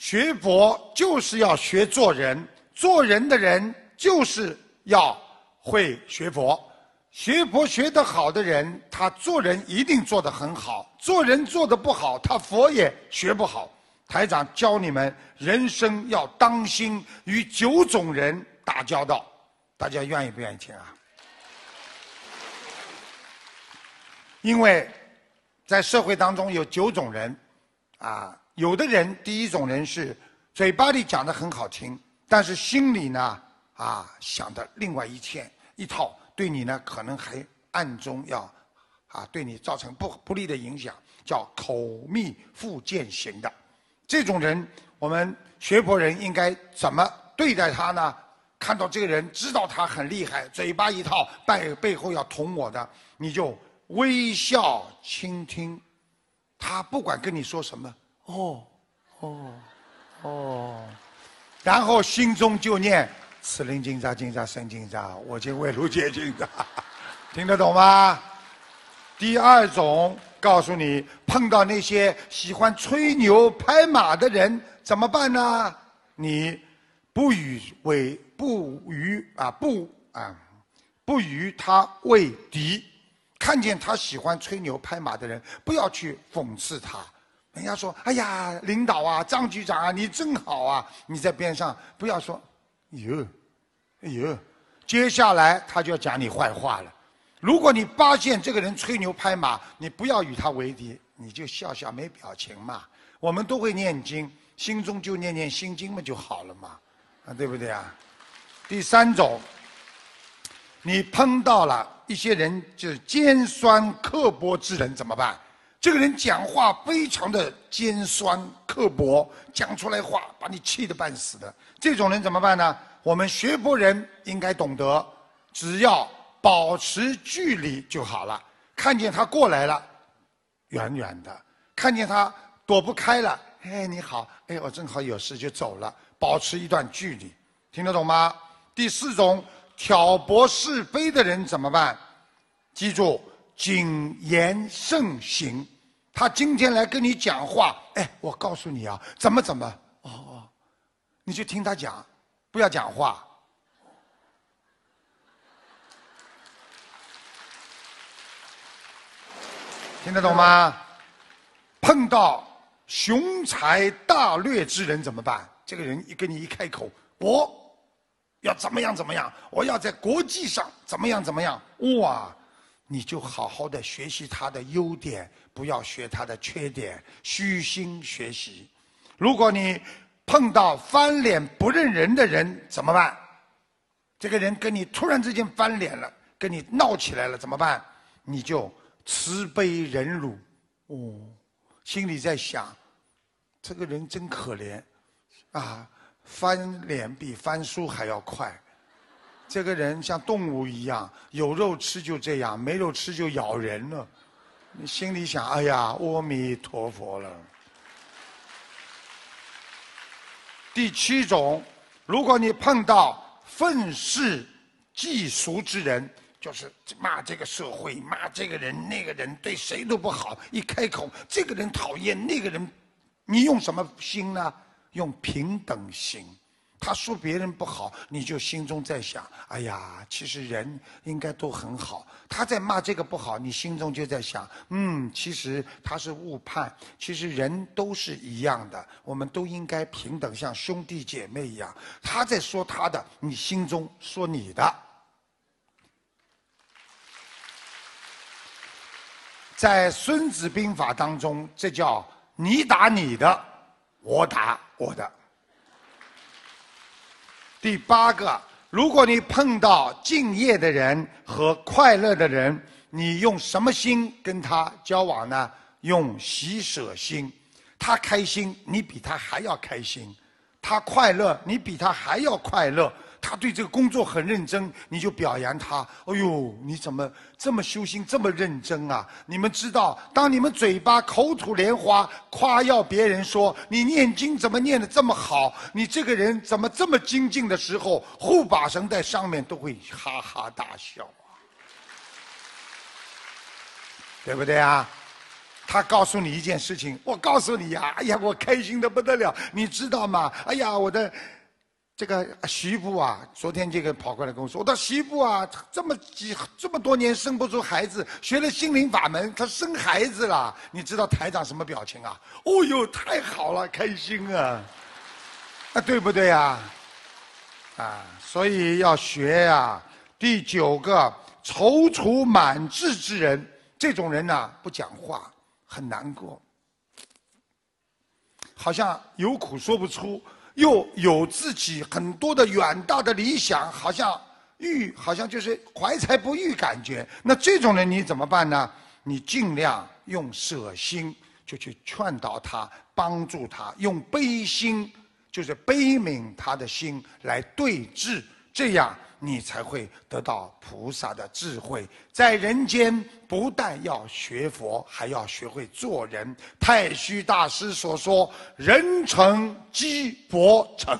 学佛就是要学做人，做人的人就是要会学佛。学佛学得好的人，他做人一定做得很好；做人做得不好，他佛也学不好。台长教你们，人生要当心与九种人打交道，大家愿意不愿意听啊？因为，在社会当中有九种人，啊，有的人第一种人是嘴巴里讲的很好听，但是心里呢，啊，想的另外一天一套。对你呢，可能还暗中要，啊，对你造成不不利的影响，叫口蜜腹剑型的，这种人，我们学佛人应该怎么对待他呢？看到这个人，知道他很厉害，嘴巴一套，背背后要捅我的，你就微笑倾听，他不管跟你说什么，哦，哦，哦，然后心中就念。此灵金吒金吒生金吒，我今为如解金吒，听得懂吗？第二种，告诉你，碰到那些喜欢吹牛拍马的人怎么办呢？你不与为不与啊不啊不与他为敌，看见他喜欢吹牛拍马的人，不要去讽刺他。人家说：“哎呀，领导啊，张局长啊，你真好啊！”你在边上不要说。哟，哎呦，接下来他就要讲你坏话了。如果你发现这个人吹牛拍马，你不要与他为敌，你就笑笑没表情嘛。我们都会念经，心中就念念心经嘛就好了嘛，啊，对不对啊？第三种，你碰到了一些人就是尖酸刻薄之人怎么办？这个人讲话非常的尖酸刻薄，讲出来话把你气得半死的。这种人怎么办呢？我们学佛人应该懂得，只要保持距离就好了。看见他过来了，远远的；看见他躲不开了，哎，你好，哎，我正好有事就走了，保持一段距离，听得懂吗？第四种挑拨是非的人怎么办？记住，谨言慎行。他今天来跟你讲话，哎，我告诉你啊，怎么怎么，哦哦。你就听他讲，不要讲话，听得懂吗？碰到雄才大略之人怎么办？这个人一跟你一开口，我要怎么样怎么样？我要在国际上怎么样怎么样？哇，你就好好的学习他的优点，不要学他的缺点，虚心学习。如果你。碰到翻脸不认人的人怎么办？这个人跟你突然之间翻脸了，跟你闹起来了怎么办？你就慈悲忍辱，哦，心里在想，这个人真可怜，啊，翻脸比翻书还要快，这个人像动物一样，有肉吃就这样，没肉吃就咬人了。你心里想，哎呀，阿弥陀佛了。第七种，如果你碰到愤世嫉俗之人，就是骂这个社会、骂这个人、那个人，对谁都不好。一开口，这个人讨厌，那个人，你用什么心呢？用平等心。他说别人不好，你就心中在想：哎呀，其实人应该都很好。他在骂这个不好，你心中就在想：嗯，其实他是误判。其实人都是一样的，我们都应该平等，像兄弟姐妹一样。他在说他的，你心中说你的。在《孙子兵法》当中，这叫你打你的，我打我的。第八个，如果你碰到敬业的人和快乐的人，你用什么心跟他交往呢？用喜舍心。他开心，你比他还要开心；他快乐，你比他还要快乐。他对这个工作很认真，你就表扬他。哎呦，你怎么这么修心，这么认真啊？你们知道，当你们嘴巴口吐莲花夸耀别人说你念经怎么念的这么好，你这个人怎么这么精进的时候，护法神在上面都会哈哈大笑啊，对不对啊？他告诉你一件事情，我告诉你呀，哎呀，我开心的不得了，你知道吗？哎呀，我的这个媳妇啊，昨天这个跑过来跟我说，我的媳妇啊，这么几这么多年生不出孩子，学了心灵法门，她生孩子了。你知道台长什么表情啊？哦呦，太好了，开心啊！啊，对不对呀？啊，所以要学呀。第九个，踌躇满志之人，这种人呢，不讲话，很难过，好像有苦说不出，又有自己很多的远大的理想，好像欲，好像就是怀才不遇感觉。那这种人你怎么办呢？你尽量用舍心，就去劝导他，帮助他，用悲心。就是悲悯他的心来对峙，这样你才会得到菩萨的智慧。在人间，不但要学佛，还要学会做人。太虚大师所说：“人成即佛成。”